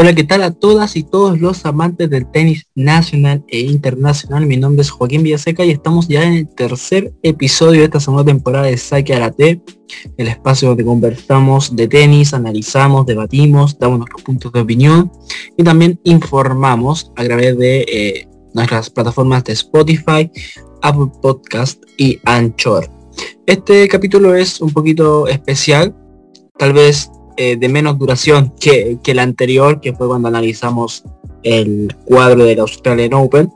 Hola, ¿qué tal a todas y todos los amantes del tenis nacional e internacional? Mi nombre es Joaquín Villaseca y estamos ya en el tercer episodio de esta segunda temporada de Saque Arate, el espacio donde conversamos de tenis, analizamos, debatimos, damos nuestros puntos de opinión y también informamos a través de eh, nuestras plataformas de Spotify, Apple Podcast y Anchor. Este capítulo es un poquito especial, tal vez eh, de menos duración que, que, el anterior, que fue cuando analizamos el cuadro del Australian Open.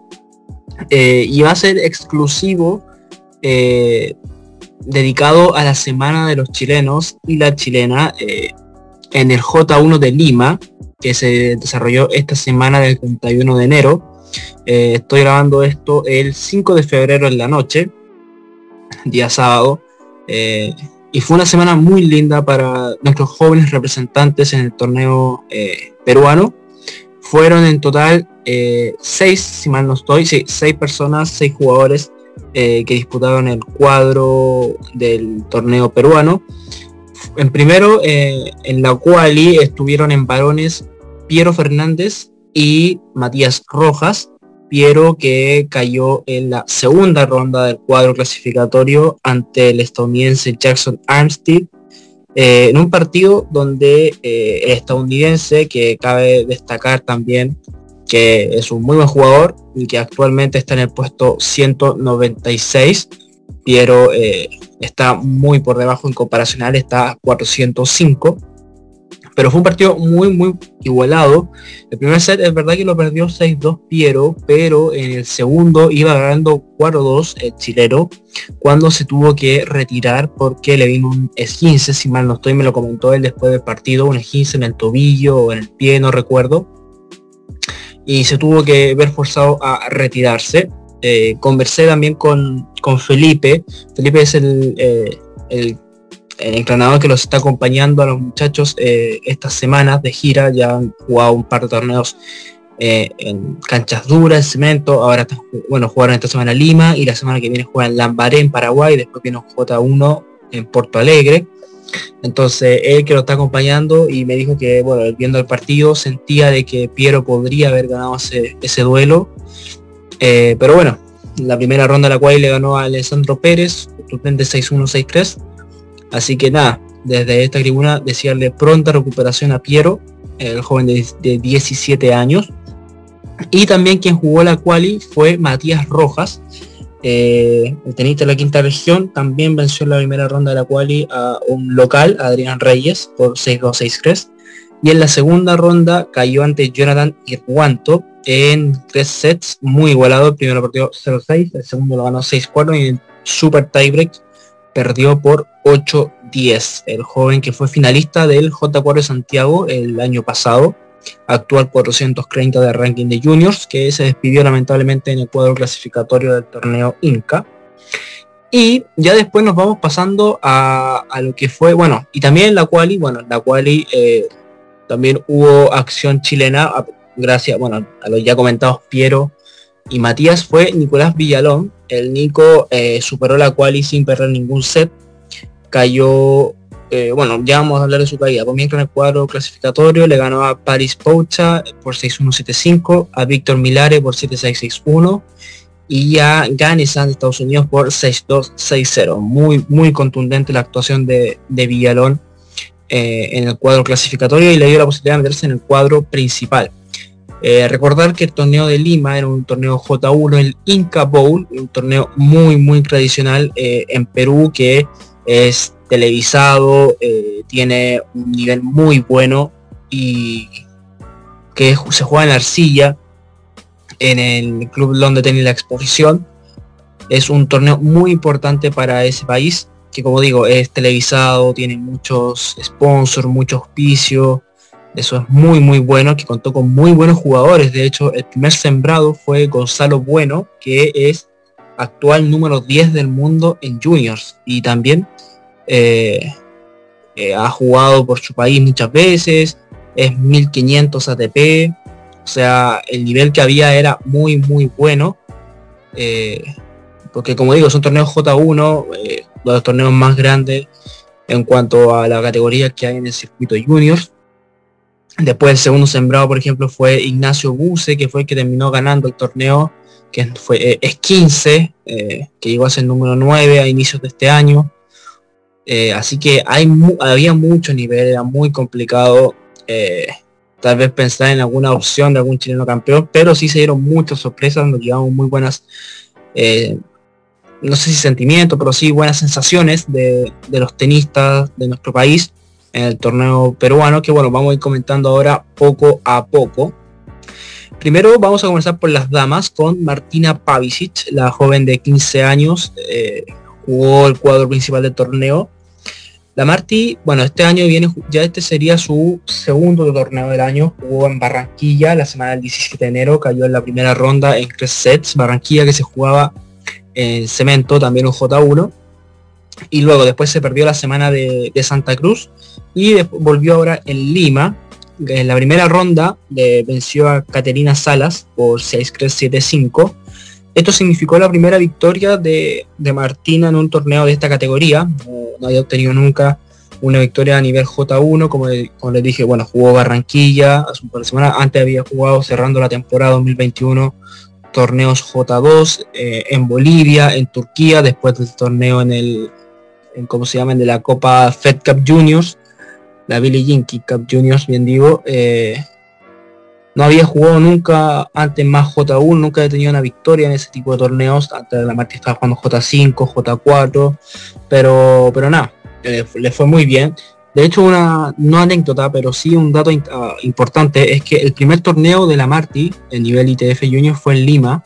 Eh, y va a ser exclusivo eh, dedicado a la semana de los chilenos y la chilena en el J1 de Lima, que se desarrolló esta semana del 31 de enero. estoy grabando esto el 5 de febrero en la noche, día sábado. Y fue una semana muy linda para nuestros jóvenes representantes en el torneo eh, peruano. Fueron en total eh, seis, si mal no estoy, seis personas, seis jugadores eh, que disputaron el cuadro del torneo peruano. En primero, en la quali estuvieron en varones Piero Fernández y Matías Rojas. Piero que cayó en la segunda ronda del cuadro clasificatorio ante el estadounidense Jackson Armstead eh, en un partido donde eh, el estadounidense, que cabe destacar también que es un muy buen jugador y que actualmente está en el puesto 196, Piero eh, está muy por debajo en comparación está a 405 pero fue un partido muy, muy igualado. El primer set es verdad que lo perdió 6-2 Piero, pero en el segundo iba ganando 4-2 el chileno, cuando se tuvo que retirar porque le vino un esguince, si mal no estoy, me lo comentó él después del partido, un esguince en el tobillo o en el pie, no recuerdo. Y se tuvo que ver forzado a retirarse. Eh, conversé también con, con Felipe. Felipe es el, eh, el el entrenador que los está acompañando a los muchachos eh, estas semanas de gira, ya han jugado un par de torneos eh, en canchas duras, cemento, ahora bueno, jugaron esta semana Lima y la semana que viene juegan Lambaré en Paraguay, después viene J1 en Porto Alegre. Entonces él que lo está acompañando y me dijo que bueno, viendo el partido sentía de que Piero podría haber ganado ese, duelo. Eh, pero bueno, la primera ronda la cual le ganó a Alessandro Pérez, de 6-1, 6-3 Así que nada, desde esta tribuna desearle pronta recuperación a Piero, el joven de, 17 años. Y también quien jugó la quali fue Matías Rojas, eh, el tenista de la quinta región, también venció en la primera ronda de la quali a un local, Adrián Reyes, por 6-2-6-3. Y en la segunda ronda cayó ante Jonathan Irguanto en tres sets, muy igualado. El primero partido 0-6, el segundo lo ganó 6-4 y en super tiebreak perdió por 8-10. El joven que fue finalista del J4 de Santiago el año pasado, actual 430 de ranking de juniors, que se despidió lamentablemente en el cuadro clasificatorio del torneo Inca. Y ya después nos vamos pasando a, lo que fue, bueno, y también la quali, bueno, la quali eh, también hubo acción chilena, gracias, bueno, a los ya comentados Piero y Matías fue Nicolás Villalón. El Nico eh, superó la quali sin perder ningún set. Cayó, eh, bueno, ya vamos a hablar de su caída. Comienza en el cuadro clasificatorio, le ganó a Paris Poucha por 6-1-7-5, a Víctor Milare por 7-6-6-1 y a Ganesan de Estados Unidos por 6-2-6-0. Muy, muy contundente la actuación de, Villalón eh, en el cuadro clasificatorio y le dio la posibilidad de meterse en el cuadro principal. Eh, recordar que el torneo de Lima era un torneo J1, el Inca Bowl, un torneo muy, muy tradicional en Perú que es televisado, eh, tiene un nivel muy bueno y que se juega en arcilla en el Club London Tennis La Exposición. Es un torneo muy importante para ese país que como digo es televisado, tiene muchos sponsors, mucho auspicio, eso es muy, muy bueno, que contó con muy buenos jugadores. De hecho, el primer sembrado fue Gonzalo Bueno, que es actual número 10 del mundo en juniors. Y también eh, eh, ha jugado por su país muchas veces. Es 1500 ATP. O sea, el nivel que había era muy, muy bueno. Eh, porque como digo, son torneos J1, los torneos más grandes en cuanto a la categoría que hay en el circuito juniors Después el segundo sembrado, por ejemplo, fue Ignacio Buse, que fue el que terminó ganando el torneo, que fue, eh, es 15, eh, que llegó a ser número 9 a inicios de este año. Eh, así que hay había mucho nivel, era muy complicado tal vez pensar en alguna opción de algún chileno campeón, pero sí se dieron muchas sorpresas, nos llevamos muy buenas, no sé si sentimientos, pero sí buenas sensaciones de, de los tenistas de nuestro país en el torneo peruano, que bueno, vamos a ir comentando ahora poco a poco. Primero vamos a comenzar por las damas con Martina Pavicic, la joven de 15 años, eh, jugó el cuadro principal del torneo. La Marti, bueno, este año viene, ya este sería su segundo torneo del año, jugó en Barranquilla la semana del 17 de enero, cayó en la primera ronda en tres sets, Barranquilla que se jugaba en cemento, también un J1 y luego después se perdió la semana de, Santa Cruz y volvió ahora en Lima. En la primera ronda venció a Caterina Salas por 6-3-7-5. Esto significó la primera victoria de, Martina en un torneo de esta categoría. No, había obtenido nunca una victoria a nivel J1, como, como les dije, bueno, jugó Barranquilla hace un par de semanas, antes había jugado cerrando la temporada 2021 torneos J2 eh, en Bolivia, en Turquía, después del torneo en el en cómo se llaman de la Copa Fed Cup Juniors, la Billie Jean Cup Juniors, bien digo. Eh, no había jugado nunca antes más J1, nunca había tenido una victoria en ese tipo de torneos. Antes de la Marti estaba jugando J5, J4, pero, pero nada, le, fue muy bien. De hecho, una no anécdota, pero sí un dato ah, importante es que el primer torneo de la Marti, el nivel ITF Junior, fue en Lima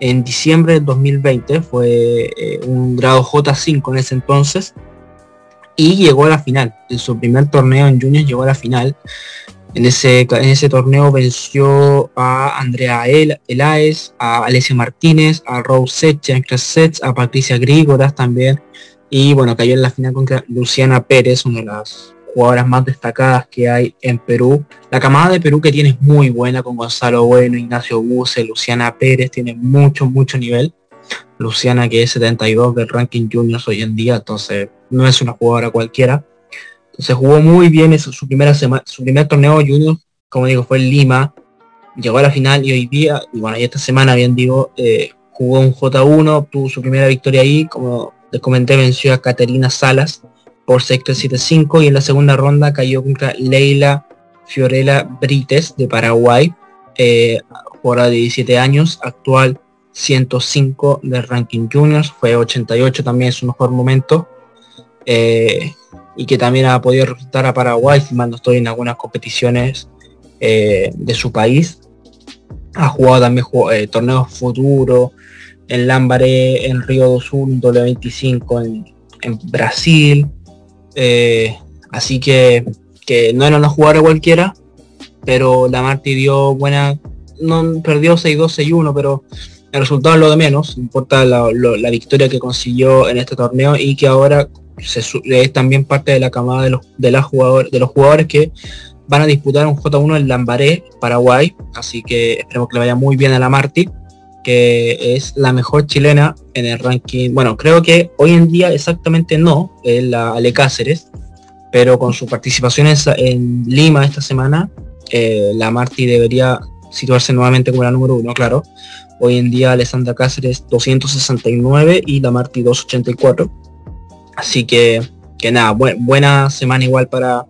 en diciembre del 2020, fue eh, un grado J5 en ese entonces, y llegó a la final. En su primer torneo en Juniors llegó a la final. En ese, en ese torneo venció a Andrea El, Elaes, a Alessia Martínez, a Rose Secha en sets, a Patricia Grígoras también. Y bueno, cayó en la final contra Luciana Pérez, una de las jugadoras más destacadas que hay en Perú. La camada de Perú que tiene es muy buena con Gonzalo Bueno, Ignacio Buse, Luciana Pérez, tiene mucho, mucho nivel. Luciana que es 72 del ranking juniors hoy en día, entonces no es una jugadora cualquiera. Entonces jugó muy bien eso, su primera semana, su primer torneo junior, como digo, fue en Lima, llegó a la final y hoy día, y bueno, y esta semana bien digo, eh, jugó un J1, tuvo su primera victoria ahí, como les comenté, venció a Caterina Salas, por 6-3-7-5 y en la segunda ronda cayó contra Leila Fiorella Brites de Paraguay, eh, jugadora de 17 años, actual 105 del ranking juniors, fue 88 también su mejor momento eh, y que también ha podido representar a Paraguay, si mal estoy en algunas competiciones eh, de su país. Ha jugado también eh, torneos futuros en Lambaré, en Río 21, W25 en, en Brasil, así que, que no era una jugadora cualquiera, pero la Marti dio buena, no perdió 6-2, 6-1, pero el resultado es lo de menos, importa la, victoria que consiguió en este torneo y que ahora es también parte de la camada de los, de, la jugador, de los jugadores que van a disputar un J1 en Lambaré, Paraguay, así que esperemos que le vaya muy bien a la Marti que es la mejor chilena en el ranking. Bueno, creo que hoy en día exactamente no, es la Ale Cáceres, pero con su participación en, Lima esta semana, eh, la Marti debería situarse nuevamente como la número uno, claro. Hoy en día Alessandra Cáceres 269 y la Marti 284. Así que, que nada, buena semana igual para,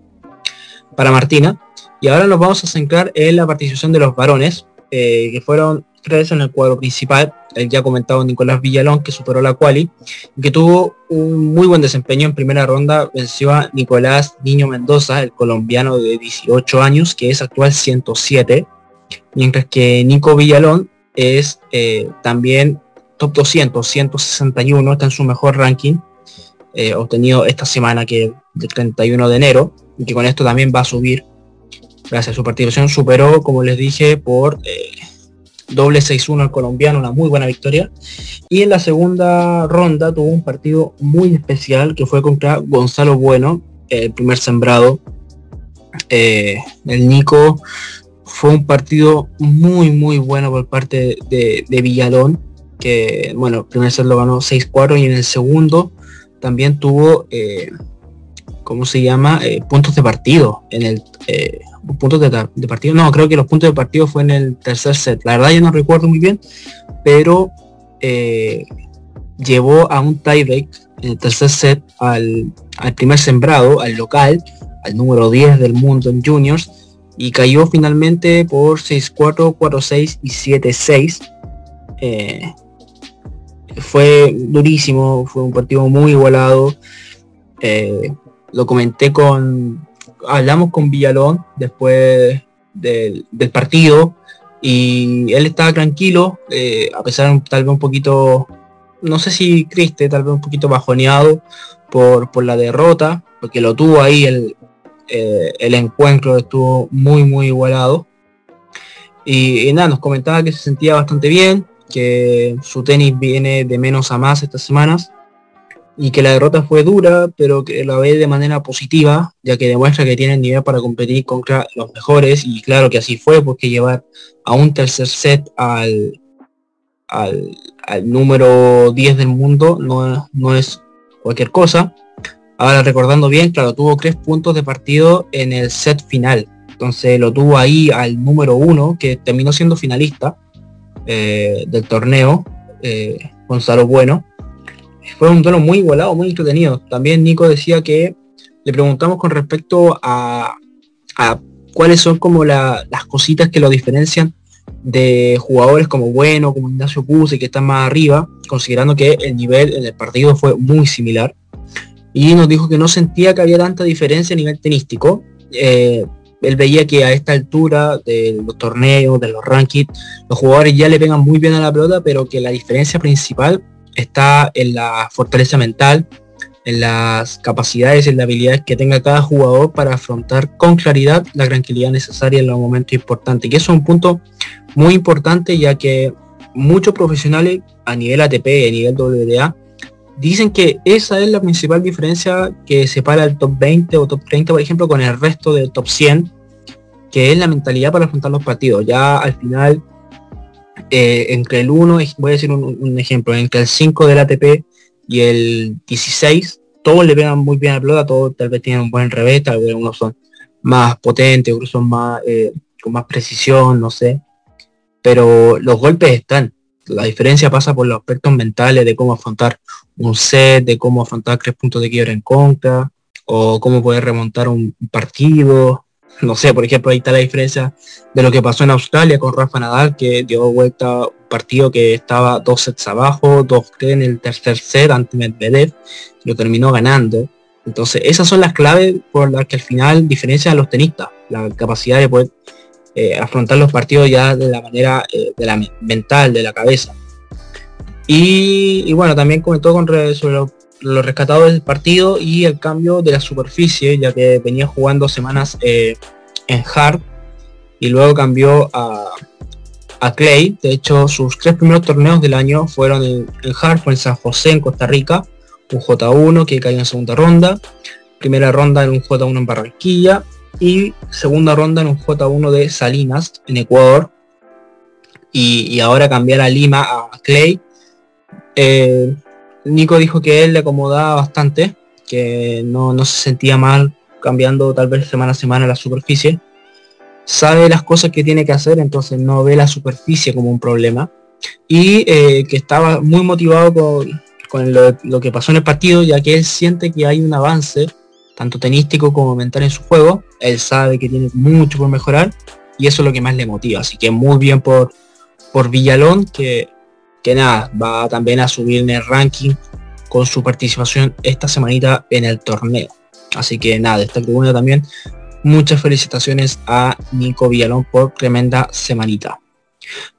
para Martina. Y ahora nos vamos a centrar en la participación de los varones, eh, que fueron tres en el cuadro principal, el ya comentado Nicolás Villalón, que superó la quali, que tuvo un muy buen desempeño en primera ronda, venció a Nicolás Niño Mendoza, el colombiano de 18 años, que es actual 107, mientras que Nico Villalón es eh, también top 200, 161, está en su mejor ranking, eh, obtenido esta semana que del 31 de enero, y que con esto también va a subir gracias a su participación, superó, como les dije, por eh, doble 6-1 al colombiano, una muy buena victoria. Y en la segunda ronda tuvo un partido muy especial que fue contra Gonzalo Bueno, el primer sembrado. Eh, el Nico fue un partido muy muy bueno por parte de, Villalón, que bueno, el primer set lo ganó 6-4 y en el segundo también tuvo, eh, ¿cómo se llama? Eh, puntos de partido en el eh, puntos de, partido. No, creo que los puntos de partido fue en el tercer set. La verdad yo no recuerdo muy bien, pero eh, llevó a un tiebreak en el tercer set al, al, primer sembrado, al local, al número 10 del mundo en juniors, y cayó finalmente por 6-4, 4-6 y 7-6. Fue durísimo, fue un partido muy igualado lo comenté con, hablamos con Villalón después del, partido y él estaba tranquilo, eh, a pesar de tal vez un poquito, no sé si triste, tal vez un poquito bajoneado por, por la derrota, porque lo tuvo ahí el, eh, el encuentro, estuvo muy, muy igualado. Y, y, nada, nos comentaba que se sentía bastante bien, que su tenis viene de menos a más estas semanas y que la derrota fue dura, pero que la ve de manera positiva, ya que demuestra que tiene nivel para competir contra los mejores, y claro que así fue, porque llevar a un tercer set al, al, número 10 del mundo no, no es cualquier cosa. Ahora recordando bien, claro, tuvo tres puntos de partido en el set final. Entonces lo tuvo ahí al número uno, que terminó siendo finalista eh, del torneo, eh, Gonzalo Bueno fue un tono muy igualado, muy entretenido. También Nico decía que le preguntamos con respecto a, cuáles son como las cositas que lo diferencian de jugadores como Bueno, como Ignacio Puse, que están más arriba, considerando que el nivel en el partido fue muy similar. Y nos dijo que no sentía que había tanta diferencia a nivel tenístico. Eh, él veía que a esta altura de los torneos, de los rankings, los jugadores ya le pegan muy bien a la pelota, pero que la diferencia principal está en la fortaleza mental, en las capacidades en las habilidades que tenga cada jugador para afrontar con claridad la tranquilidad necesaria en los momentos importantes. Y eso es un punto muy importante ya que muchos profesionales a nivel ATP a nivel WDA dicen que esa es la principal diferencia que separa el top 20 o top 30, por ejemplo, con el resto del top 100, que es la mentalidad para afrontar los partidos. Ya al final eh, entre el 1, voy a decir un, ejemplo, entre el 5 del ATP y el 16, todos le pegan muy bien a la pelota, todos tal vez tienen un buen revés, tal vez unos son más potentes, otros son más eh, con más precisión, no sé. Pero los golpes están. La diferencia pasa por los aspectos mentales de cómo afrontar un set, de cómo afrontar tres puntos de quiebra en contra, o cómo poder remontar un partido, no sé, por ejemplo, ahí está la diferencia de lo que pasó en Australia con Rafa Nadal, que dio vuelta un partido que estaba dos sets abajo, dos en el tercer set ante Medvedev, lo terminó ganando. Entonces, esas son las claves por las que al final diferencian a los tenistas, la capacidad de poder eh, afrontar los partidos ya de la manera eh, de la mental, de la cabeza. Y, bueno, también comentó con sobre lo, lo rescatado del partido y el cambio de la superficie, ya que venía jugando semanas eh, en hard y luego cambió a, a, Clay. De hecho, sus tres primeros torneos del año fueron en, hard, fue en San José, en Costa Rica, un J1 que cayó en segunda ronda, primera ronda en un J1 en Barranquilla y segunda ronda en un J1 de Salinas, en Ecuador. Y, ahora cambiar a Lima a Clay. Eh, Nico dijo que él le acomodaba bastante, que no, se sentía mal cambiando tal vez semana a semana la superficie. Sabe las cosas que tiene que hacer, entonces no ve la superficie como un problema. Y eh, que estaba muy motivado con, lo, que pasó en el partido, ya que él siente que hay un avance, tanto tenístico como mental en su juego. Él sabe que tiene mucho por mejorar y eso es lo que más le motiva. Así que muy bien por, por Villalón, que que nada, va también a subir en el ranking con su participación esta semanita en el torneo. Así que nada, esta tribuna también muchas felicitaciones a Nico Villalón por tremenda semanita.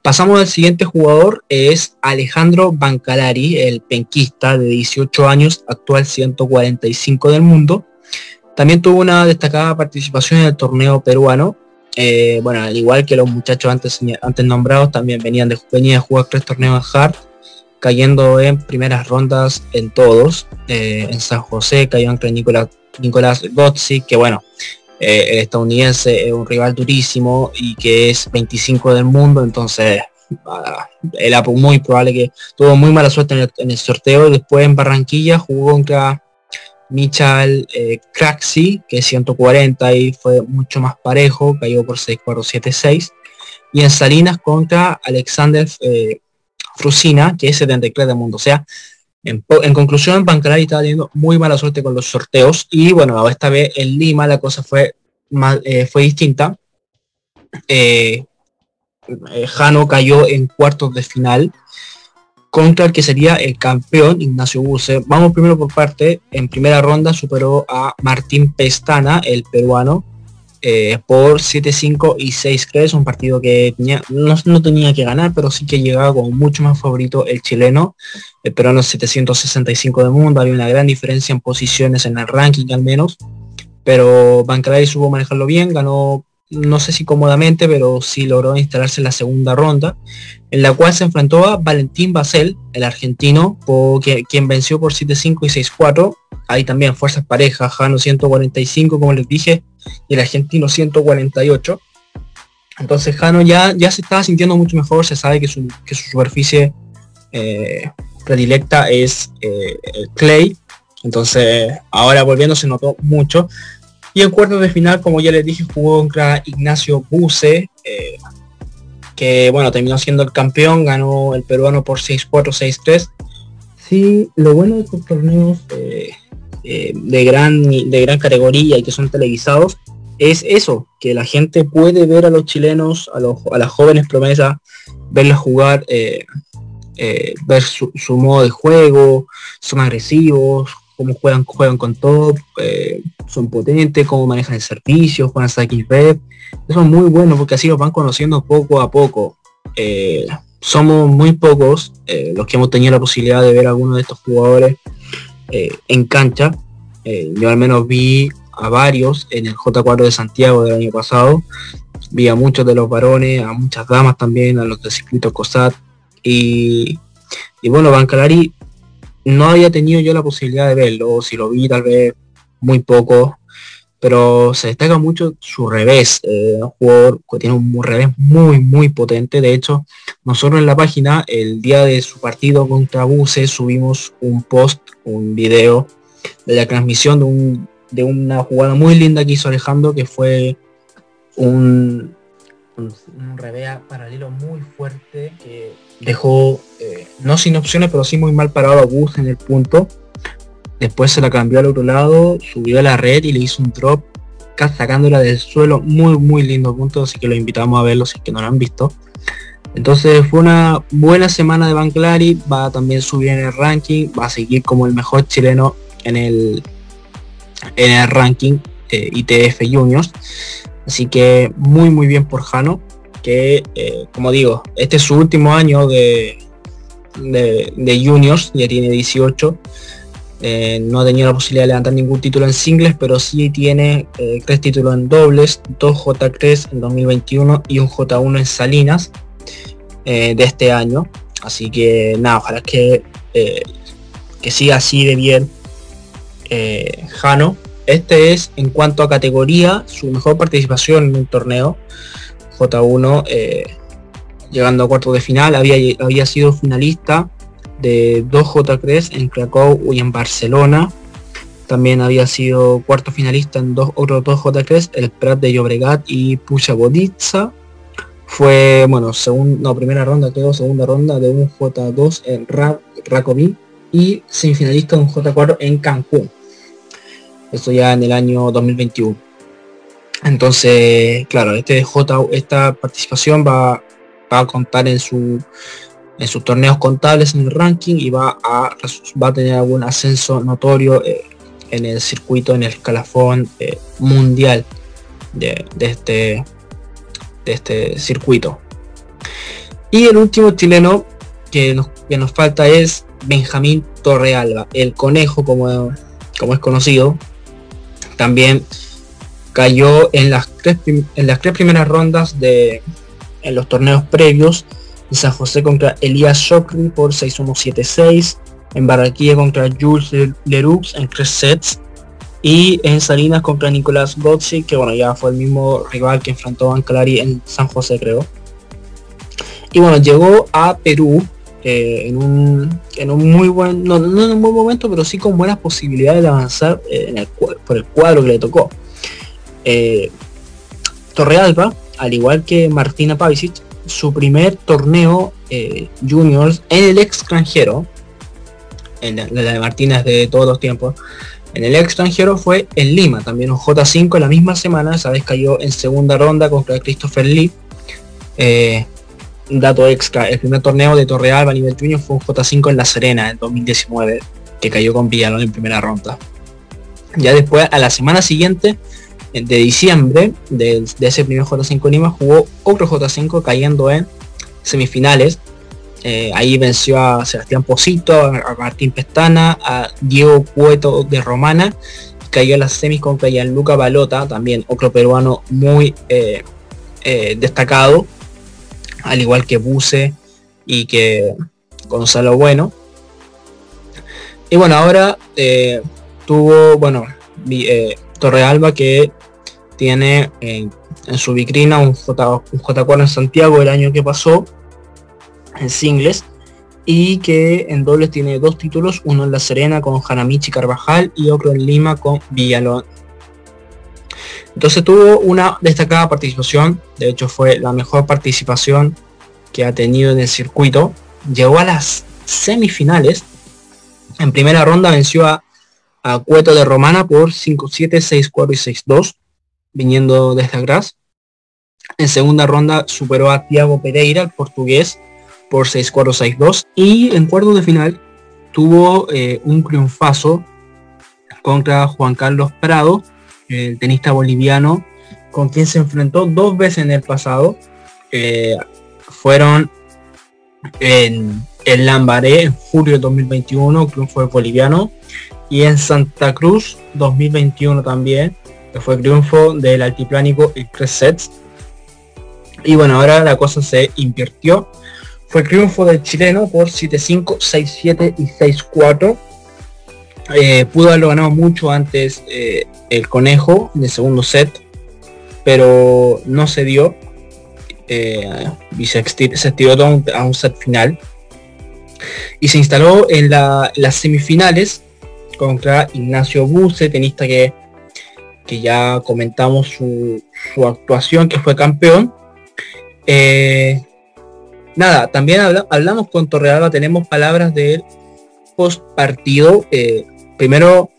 Pasamos al siguiente jugador, es Alejandro Bancalari, el penquista de 18 años, actual 145 del mundo. También tuvo una destacada participación en el torneo peruano, eh, bueno, al igual que los muchachos antes, antes nombrados, también venían de, venía de jugar tres torneos hard, cayendo en primeras rondas en todos. Eh, en San José cayó entre Nicolás, Nicolás Gozzi, que bueno, eh, el estadounidense es un rival durísimo y que es 25 del mundo, entonces ah, era muy probable que tuvo muy mala suerte en el, sorteo. Después en Barranquilla jugó contra Michal eh, Craxi, que es 140 y fue mucho más parejo, cayó por 6-4-7-6. Y en Salinas contra Alexander eh, Frusina, que es 73 de mundo. O sea, en, conclusión, Bancalari estaba teniendo muy mala suerte con los sorteos. Y bueno, esta vez en Lima la cosa fue, eh, fue distinta. Eh, Jano cayó en cuartos de final contra el que sería el campeón Ignacio Buse. Vamos primero por parte. En primera ronda superó a Martín Pestana, el peruano, eh, por 7-5 y 6-3, un partido que tenía, no, tenía que ganar, pero sí que llegaba con mucho más favorito el chileno, el peruano 765 de mundo, había una gran diferencia en posiciones en el ranking al menos, pero Bancalari supo manejarlo bien, ganó no sé si cómodamente, pero sí logró instalarse en la segunda ronda, en la cual se enfrentó a Valentín Basel, el argentino, quien venció por 7-5 y 6-4. Hay también fuerzas parejas, Jano 145, como les dije, y el argentino 148. Entonces Jano ya, ya se estaba sintiendo mucho mejor, se sabe que su, superficie eh, predilecta es eh, clay. Entonces ahora volviendo se notó mucho. Y en cuartos de final, como ya les dije, jugó contra Ignacio Buse, eh, que bueno, terminó siendo el campeón, ganó el peruano por 6-4, 6-3. Sí, lo bueno de estos torneos eh, eh, de, gran, de gran categoría y que son televisados es eso, que la gente puede ver a los chilenos, a, los, a las jóvenes promesas, verles jugar, ver su, su, modo de juego, son agresivos, cómo juegan, juegan con top, eh, son potentes, cómo manejan el servicio, juegan hasta XP. Eso es muy bueno porque así los van conociendo poco a poco. Eh, somos muy pocos eh, los que hemos tenido la posibilidad de ver a algunos de estos jugadores en cancha. yo al menos vi a varios en el J4 de Santiago del año pasado. Vi a muchos de los varones, a muchas damas también, a los de circuito COSAT. Y, y bueno, Bancalari no había tenido yo la posibilidad de verlo, si lo vi tal vez muy poco, pero se destaca mucho su revés, eh, un jugador que tiene un revés muy muy potente, de hecho nosotros en la página el día de su partido contra Buse subimos un post, un video de la transmisión de, un, de una jugada muy linda que hizo Alejandro, que fue un, un, un revés paralelo muy fuerte que dejó eh, no sin opciones, pero sí muy mal parado a Bus en el punto. Después se la cambió al otro lado, subió a la red y le hizo un drop sacándola del suelo. Muy, muy lindo punto, así que lo invitamos a verlo si es que no lo han visto. Entonces fue una buena semana de Banclari, va a también subir en el ranking, va a seguir como el mejor chileno en el, en el ranking eh, ITF Juniors. Así que muy muy bien por Jano que, eh, como digo, este es su último año de, de, juniors, ya tiene 18. Eh, no ha tenido la posibilidad de levantar ningún título en singles, pero sí tiene eh, tres títulos en dobles, dos J3 en 2021 y un J1 en Salinas de este año. Así que nada, ojalá que, que siga así de bien Jano. Este es en cuanto a categoría su mejor participación en un torneo. J1 eh, llegando a cuarto de final. Había, había sido finalista de 2 J3 en Krakow y en Barcelona. También había sido cuarto finalista en dos, otros dos J3, el Prat de Llobregat y Pucha Boditza. Fue, bueno, segunda, primera ronda, quedó segunda ronda de un J2 en Rakovi y semifinalista de un J4 en Cancún. Esto ya en el año 2021. Entonces, claro, este J, esta participación va, a contar en su en sus torneos contables en el ranking y va a, va a tener algún ascenso notorio eh, en el circuito, en el escalafón eh, mundial de, este, de este circuito. Y el último chileno que nos, que nos falta es Benjamín Torrealba, el conejo como, como es conocido. También cayó en las tres, en las tres primeras rondas de en los torneos previos en San José contra Elías Shokri por 6-1-7-6 en Barranquilla contra Jules Leroux en tres sets y en Salinas contra Nicolás Gotzi que bueno ya fue el mismo rival que enfrentó a Ancalari en San José creo y bueno llegó a Perú eh, en, un, en un muy buen, no, no, en un buen momento, pero sí con buenas posibilidades de avanzar eh, por el cuadro que le tocó. Eh, Torrealba, al igual que Martina Pavicic, su primer torneo juniors en el extranjero, en la, de Martínez de todos los tiempos, en el extranjero fue en Lima, también un J5 la misma semana, esa vez cayó en segunda ronda contra Christopher Lee. Eh, dato extra, el primer torneo de Torreal a nivel junior fue un J5 en La Serena en 2019, que cayó con Villalón en primera ronda. Ya después, a la semana siguiente, de diciembre, de, ese primer J5 en Lima, jugó otro J5 cayendo en semifinales. Eh, ahí venció a Sebastián Posito, a Martín Pestana, a Diego Cueto de Romana. Cayó en las semis contra Gianluca Balota, también otro peruano muy eh, eh, destacado al igual que Buse y que Gonzalo Bueno. Y bueno, ahora tuvo, bueno, Torrealba que tiene en su vitrina un, J, un J4 en Santiago el año que pasó, en singles, y que en dobles tiene dos títulos, uno en La Serena con Hanamichi Carvajal y otro en Lima con Villalón. Entonces tuvo una destacada participación, de hecho fue la mejor participación que ha tenido en el circuito. Llegó a las semifinales. En primera ronda venció a, Cueto de Romana por 5-7, 6-4 y 6-2, viniendo desde atrás. En segunda ronda superó a Thiago Pereira, el portugués, por 6-4, 6-2. Y en cuarto de final tuvo eh, un triunfazo contra Juan Carlos Prado, el tenista boliviano, con quien se enfrentó dos veces en el pasado. Eh, fueron en, el Lambaré en julio de 2021, triunfo boliviano, y en Santa Cruz 2021 también, que fue triunfo del altiplánico y tres sets. Y bueno, ahora la cosa se invirtió. Fue triunfo del chileno por 7-5, 6-7 y 6-4. Eh, pudo haberlo ganado mucho antes eh, el conejo en el segundo set, pero no se dio eh, y se, estiró a un, set final. Y se instaló en las semifinales contra Ignacio Buse, tenista que, que ya comentamos su, actuación, que fue campeón. Eh, nada, también hablamos con Torrealba, tenemos palabras de post partido. Eh, primero,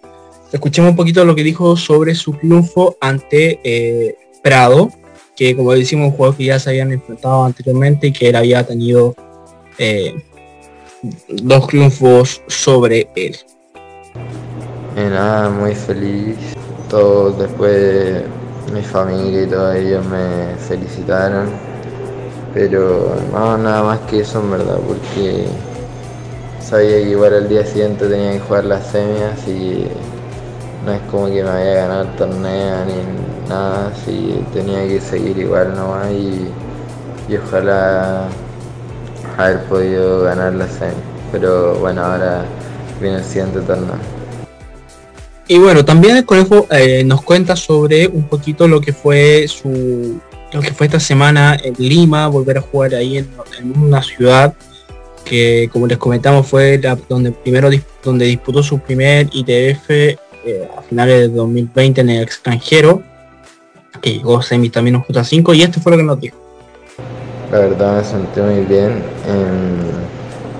escuchemos un poquito lo que dijo sobre su triunfo ante Prado que como decimos, un juego que ya se habían enfrentado anteriormente y que él había tenido eh, dos triunfos sobre él. nada, muy feliz. Todos después mi familia y todos ellos me felicitaron. Pero no, nada más que eso en verdad, porque sabía que igual el día siguiente tenía que jugar las semias y no es como que me vaya a ganar el torneo ni nada, si tenía que seguir igual nomás y, y ojalá haber podido ganar la semi. Pero bueno, ahora viene el siguiente torneo. Y bueno, también el conejo eh, nos cuenta sobre un poquito lo que fue su lo que fue esta semana en Lima, volver a jugar ahí en, una ciudad que como les comentamos fue donde primero donde disputó su primer ITF eh, a finales de 2020 en el extranjero, que llegó semi también un J5 y esto fue lo que nos dijo. La verdad me sentí muy bien.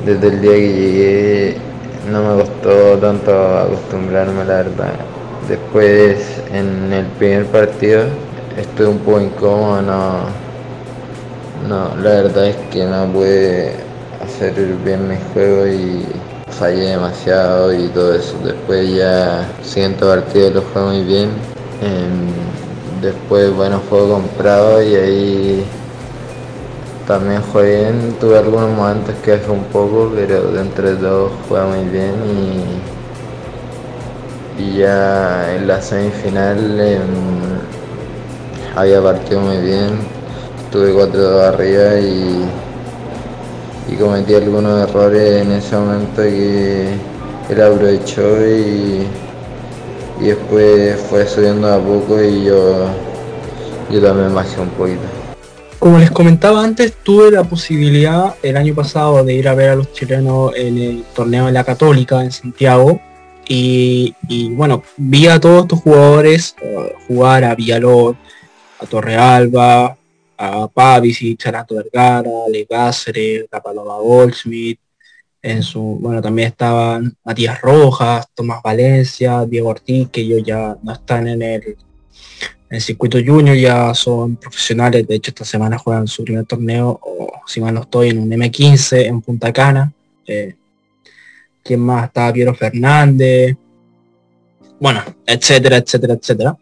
desde el día que llegué no me costó tanto acostumbrarme, la verdad. Después en el primer partido estuve un poco incómodo, no, no, la verdad es que no pude hacer bien mi juego y fallé demasiado y todo eso. Después ya siguiente partido lo fue muy bien. Em, después bueno juego comprado y ahí también jugué bien. Tuve algunos momentos que dejé un poco, pero dentro de todo juega muy bien y, y ya en la semifinal em, había partido muy bien. Tuve 4 arriba y y cometí algunos errores en ese momento que él aprovechó y, y después fue subiendo a poco y yo, yo también bajé un poquito. Como les comentaba antes, tuve la posibilidad el año pasado de ir a ver a los chilenos en el torneo de la Católica en Santiago. Y, bueno, vi a todos estos jugadores eh, jugar a Villalón, a Torrealba, a Pavicic, Charato Vergara, Le Cáceres, a Paloma Goldschmidt. En su, bueno, también estaban Matías Rojas, Tomás Valencia, Diego Ortiz, que ellos ya no están en el el circuito junior ya son profesionales, de hecho esta semana juegan su primer torneo, o si mal no estoy, en un M15 en Punta Cana. Eh, ¿Quién más? Estaba Piero Fernández, bueno, etcétera, etcétera, etcétera.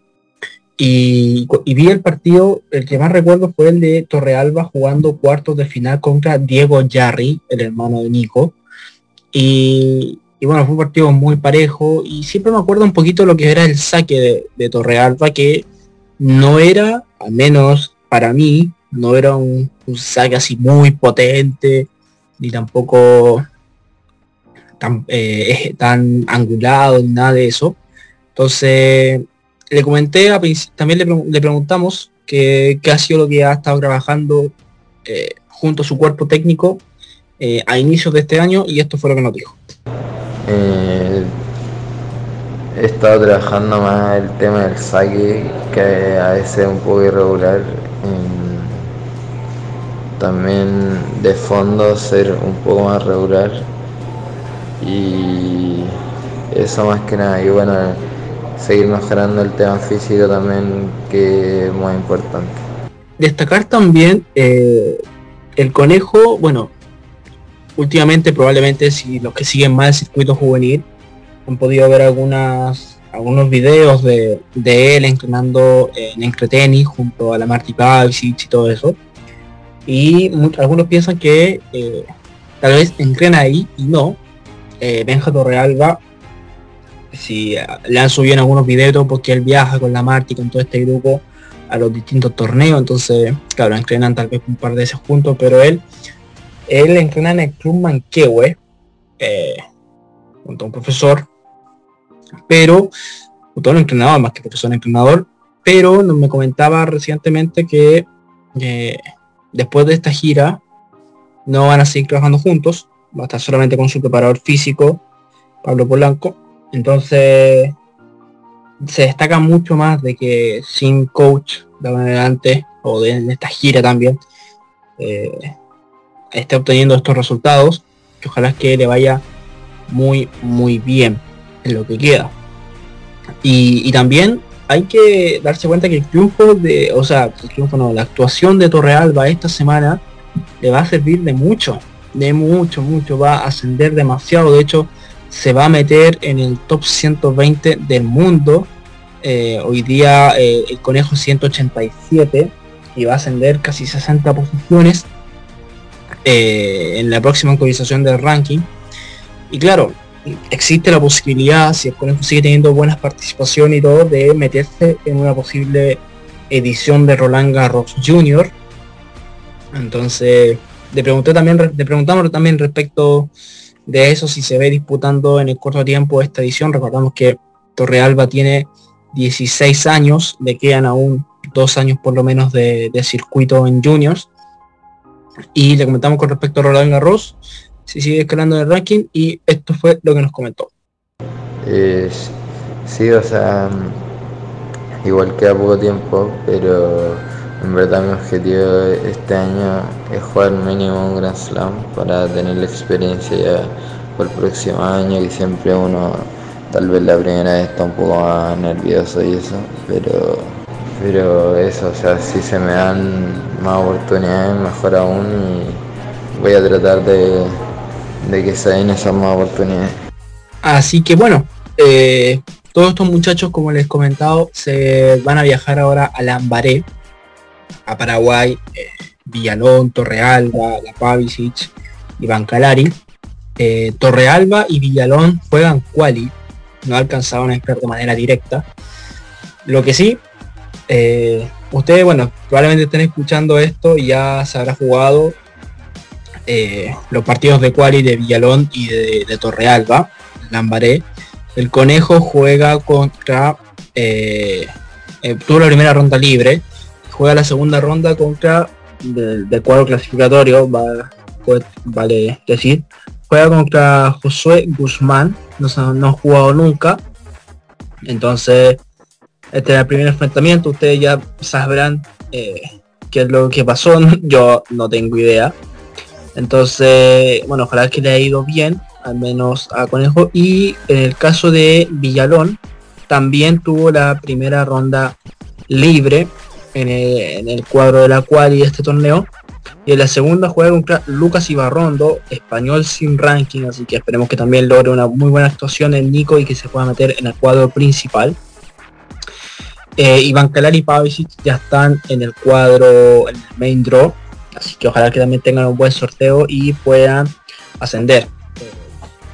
Y, vi el partido, el que más recuerdo fue el de Torrealba jugando cuartos de final contra Diego Yarri, el hermano de Nico. Y, bueno, fue un partido muy parejo y siempre me acuerdo un poquito lo que era el saque de Torrealba, que no era, al menos para mí, no era un, saque así muy potente, ni tampoco tan, eh, angulado, ni nada de eso. Entonces, le comenté, también le, preguntamos qué ha sido lo que ha estado trabajando eh, junto a su cuerpo técnico eh, a inicios de este año y esto fue lo que nos dijo he estado trabajando más el tema del saque, que a veces es un poco irregular. también de fondo ser un poco más regular. Y eso más que nada. Y bueno, seguir mejorando el tema físico también, que es muy importante. Destacar también eh, el conejo, bueno, últimamente probablemente si los que siguen más el circuito juvenil han podido ver algunas algunos videos de, él entrenando en encretenis junto a la Marty Pavicic y todo eso. Y algunos piensan que eh, tal vez entrena ahí y no. Eh, Benja Torrealba, si eh, le han subido en algunos videos porque él viaja con la Marty, con todo este grupo a los distintos torneos, entonces claro, entrenan tal vez un par de veces juntos, pero él, él entrena en el Club Manquehue, eh, junto a un profesor pero, todo entrenador, más que profesor entrenador, pero me comentaba recientemente que eh, después de esta gira no van a seguir trabajando juntos, va a estar solamente con su preparador físico, Pablo Polanco. Entonces se destaca mucho más de que sin coach de adelante o de en esta gira también eh, esté obteniendo estos resultados que ojalá que le vaya muy muy bien en lo que queda. Y, también hay que darse cuenta que el triunfo de, o sea, el triunfo no, la actuación de Torrealba esta semana le va a servir de mucho, de mucho, mucho, va a ascender demasiado, de hecho se va a meter en el top 120 del mundo, eh, hoy día eh, el conejo 187 y va a ascender casi 60 posiciones eh, en la próxima actualización del ranking. Y claro, existe la posibilidad, si el conejo sigue teniendo buenas participaciones y todo, de meterse en una posible edición de Roland Garros Jr. Entonces, le pregunté también, le preguntamos también respecto de eso, si se ve disputando en el corto tiempo esta edición. Recordamos que Torrealba tiene 16 años, le quedan aún dos años por lo menos de, de circuito en juniors. Y le comentamos con respecto a Roland Garros, si sigue escalando en el ranking y esto fue lo que nos comentó. sí, o sea, igual queda poco tiempo, pero en verdad mi objetivo este año es jugar mínimo un Grand Slam para tener la experiencia ya por el próximo año, y siempre uno tal vez la primera vez está un poco más nervioso y eso, pero pero eso, o sea, si se me dan más oportunidades, mejor aún y voy a tratar de, de que se den esas más oportunidades. Así que bueno, eh, todos estos muchachos, como les he comentado, se van a viajar ahora a Lambaré, a Paraguay, eh, Villalón, Torrealba, La Pavicic y Bancalari. Eh, Torrealba y Villalón juegan quali, no alcanzaron a entrar de manera directa. Lo que sí, ustedes, bueno, probablemente estén escuchando esto y ya se habrá jugado eh, los partidos de Quali de Villalón y de, Torrealba, Lambaré. El Conejo juega contra, eh, eh, tuvo la primera ronda libre, juega la segunda ronda contra del cuadro clasificatorio, pues, vale decir, juega contra Josué Guzmán, no, no ha jugado nunca, entonces este es el primer enfrentamiento, ustedes ya sabrán qué es lo que pasó, yo no tengo idea. Entonces, bueno, ojalá que le haya ido bien, al menos a Conejo. Y en el caso de Villalón, también tuvo la primera ronda libre en el, cuadro de la cual y este torneo. Y en la segunda juega contra Lucas Ibarrondo, español sin ranking, así que esperemos que también logre una muy buena actuación en Nico y que se pueda meter en el cuadro principal. Eh, Iván Calar y Pavicic ya están en el cuadro, en el main draw, así que ojalá que también tengan un buen sorteo y puedan ascender.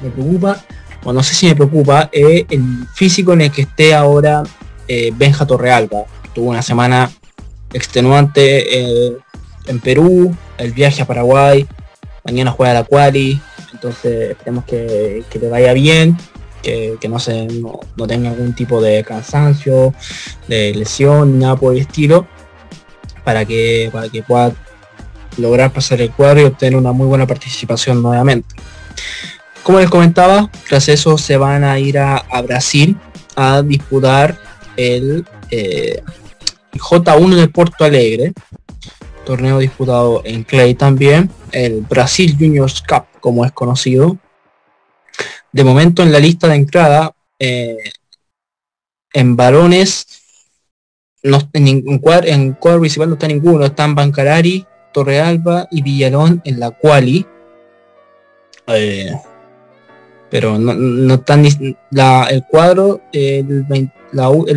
me preocupa, o no sé si me preocupa, eh, el físico en el que esté ahora eh, Benja Torrealba. Tuvo una semana extenuante eh, en Perú, el viaje a Paraguay, mañana juega la quali, entonces esperemos que, que le vaya bien que, no, se, no, tenga algún tipo de cansancio, de lesión, nada por el estilo, para que, para que pueda lograr pasar el cuadro y obtener una muy buena participación nuevamente. Como les comentaba, tras eso se van a ir a, Brasil a disputar el eh, J1 de Porto Alegre, torneo disputado en Clay también, el Brasil Juniors Cup como es conocido, de momento en la lista de entrada, eh, en varones, no, en, en, cuadro, en cuadro principal no está ninguno, están Bancarari, Torrealba y Villalón en la quali. Eh, pero no, no están la, el cuadro, el,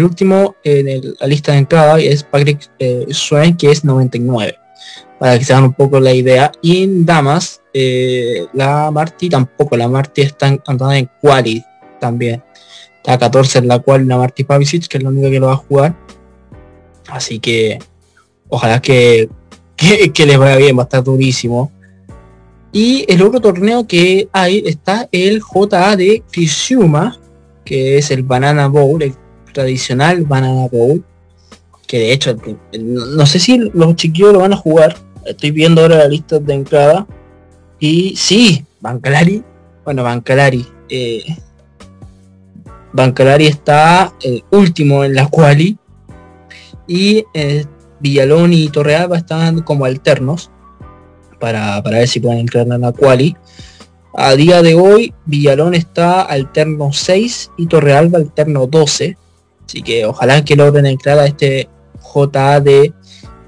último en la lista de entrada es Patrick eh, que es 99 para que se hagan un poco la idea. Y en damas, eh, la Marti tampoco, la Marti está andando en quali también. Está 14 en la cual la Marti Pavicic, que es la única que lo va a jugar. Así que ojalá que, que, les vaya bien, va a estar durísimo. Y el otro torneo que hay está el JA de Crisiuma, que es el Banana Bowl, el tradicional Banana Bowl. Que de hecho, no sé si los chiquillos lo van a jugar, Estoy viendo ahora la lista de entrada. Y sí, Bancalari. Bueno, Bancalari. Eh, Bancalari está eh, último en la quali. Y eh, Villalón y Torrealba están como alternos. Para, para ver si pueden entrar en la quali. A día de hoy, Villalón está alterno 6 y Torrealba alterno 12. Así que ojalá que logren entrar a este JA de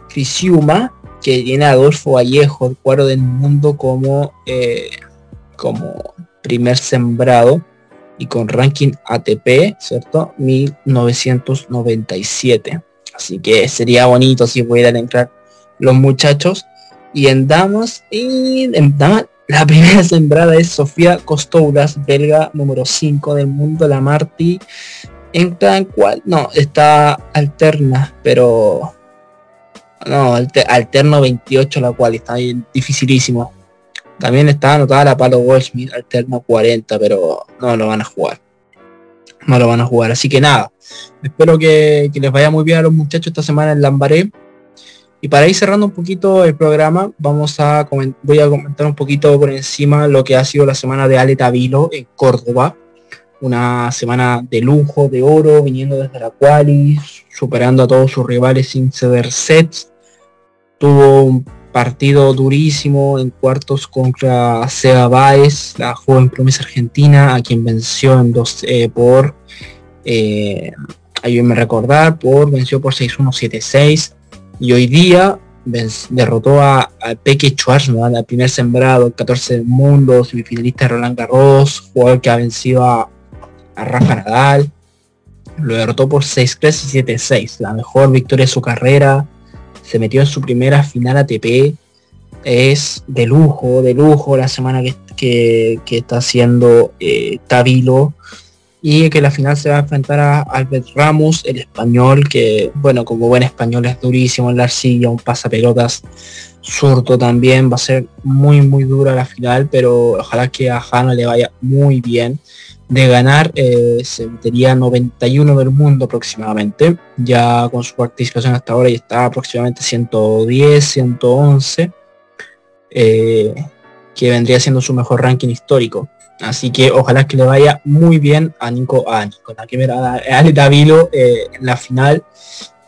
Crisiuma que tiene a Adolfo Vallejo, el cuadro del mundo, como, eh, como primer sembrado y con ranking ATP, ¿cierto? 1997. Así que sería bonito si pudieran entrar los muchachos. Y en damas, y en la primera sembrada es Sofía Costouras, belga número 5 del mundo, la Marti. Entra en cual, no, está alterna, pero no, alterno 28 la cual está bien dificilísimo. También está anotada la Palo Goldsmith, alterno 40, pero no lo van a jugar. No lo van a jugar. Así que nada, espero que, les vaya muy bien a los muchachos esta semana en Lambaré. Y para ir cerrando un poquito el programa, vamos a voy a comentar un poquito por encima lo que ha sido la semana de Ale Tavilo en Córdoba. Una semana de lujo, de oro, viniendo desde la quali, superando a todos sus rivales sin ceder sets tuvo un partido durísimo en cuartos contra Seba Baez, la joven promesa argentina, a quien venció en dos eh, por eh, ayúdenme a recordar, por venció por 6-1-7-6 y hoy día derrotó a, Peque Schwarzman, al primer sembrado, el 14 del mundo, semifinalista Roland Garros, jugador que ha vencido a, a Rafa Nadal, lo derrotó por 6-3 y 7-6, la mejor victoria de su carrera, se metió en su primera final ATP. Es de lujo, de lujo la semana que, está haciendo eh, Tabilo. Y que la final se va a enfrentar a Albert Ramos, el español, que bueno, como buen español es durísimo en la arcilla, un pasapelotas surto también. Va a ser muy muy dura la final, pero ojalá que a Jano le vaya muy bien. De ganar eh, se metería 91 del mundo aproximadamente. Ya con su participación hasta ahora y está aproximadamente 110, 111. Eh, que vendría siendo su mejor ranking histórico. Así que ojalá que le vaya muy bien a Nico, a Nico, la que a Ale Davilo eh, en la final.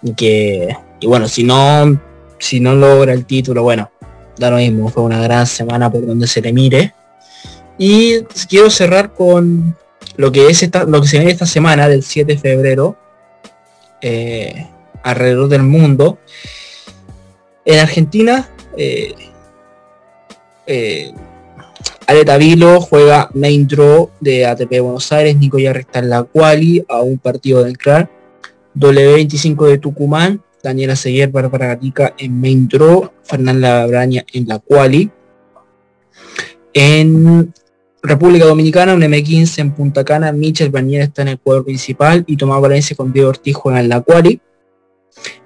Y que, bueno, si no, si no logra el título, bueno, da lo mismo, fue una gran semana por donde se le mire. Y quiero cerrar con lo que es esta, lo que se viene esta semana del 7 de febrero eh, alrededor del mundo. En Argentina, eh, eh, Aleta Vilo juega main draw de ATP Buenos Aires, Nico ya está en la quali a un partido del CRAR. W25 de Tucumán, Daniela Seguer, Bárbara Gatica en main draw, Fernanda Braña en la quali. En República Dominicana, un M15 en Punta Cana, Michel Barnier está en el cuadro principal y Tomás Valencia con Diego Ortiz en la quali.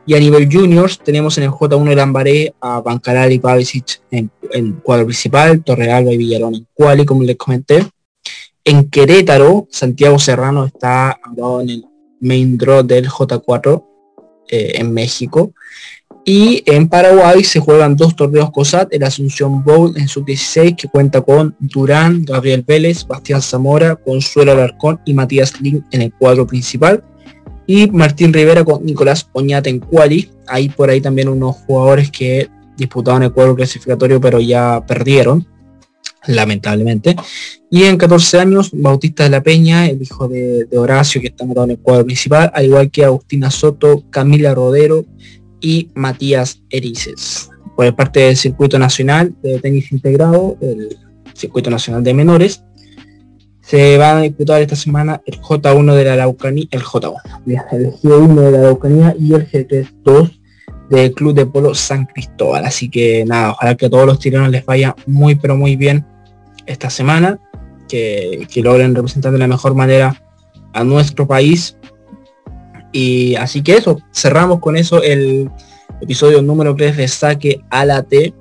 Y a nivel juniors tenemos en el J1 de Lambaré a Bancaral y Pavicic en el cuadro principal, Torrealba y Villarón en quali, como les comenté. En Querétaro, Santiago Serrano está en el main draw del J4 eh, en México. Y en Paraguay se juegan dos torneos COSAT, el Asunción Bowl en sub-16 que cuenta con Durán, Gabriel Vélez, Bastián Zamora, Consuelo Alarcón y Matías Lin en el cuadro principal y Martín Rivera con Nicolás Oñate en quali. Hay por ahí también unos jugadores que disputaban el cuadro clasificatorio pero ya perdieron, lamentablemente. Y en 14 años, Bautista de la Peña, el hijo de, Horacio que está anotado en el cuadro principal, al igual que Agustina Soto, Camila Rodero y Matías Erices. Por parte del circuito nacional de tenis integrado, el circuito nacional de menores, se va a disputar esta semana el J1 de la Araucanía, el J1, el G1 de la Araucanía y el G3-2 del Club de Polo San Cristóbal. Así que nada, ojalá que a todos los tiranos les vaya muy pero muy bien esta semana, que logren representar de la mejor manera a nuestro país. Y así que eso, cerramos con eso el episodio número 3 de Saque a la T.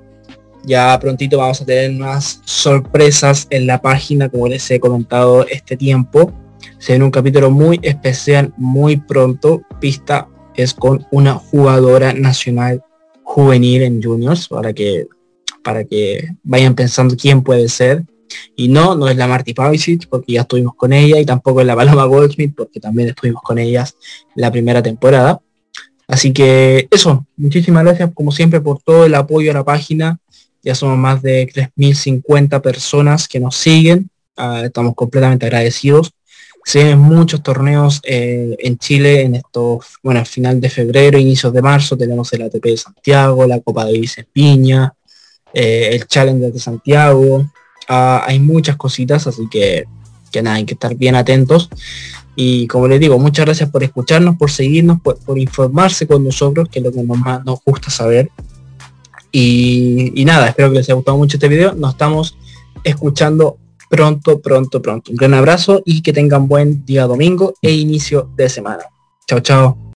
Ya prontito vamos a tener más sorpresas en la página, como les he comentado este tiempo. Se un capítulo muy especial muy pronto. Pista es con una jugadora nacional juvenil en juniors para que para que vayan pensando quién puede ser. Y no, no es la Marty Pavicic porque ya estuvimos con ella y tampoco es la Paloma Goldsmith porque también estuvimos con ellas la primera temporada. Así que eso, muchísimas gracias como siempre por todo el apoyo a la página. Ya somos más de 3.050 personas que nos siguen. Ah, estamos completamente agradecidos. Se ven muchos torneos eh, en Chile en estos, bueno, al final de febrero, inicios de marzo, tenemos el ATP de Santiago, la Copa de Vice Piña, eh, el Challenger de Santiago. Hay muchas cositas, así que, que nada, hay que estar bien atentos. Y como les digo, muchas gracias por escucharnos, por seguirnos, por, informarse con nosotros, que es lo que más nos gusta saber. Y, nada, espero que les haya gustado mucho este video. Nos estamos escuchando pronto, pronto, pronto. Un gran abrazo y que tengan buen día domingo e inicio de semana. Chao, chao.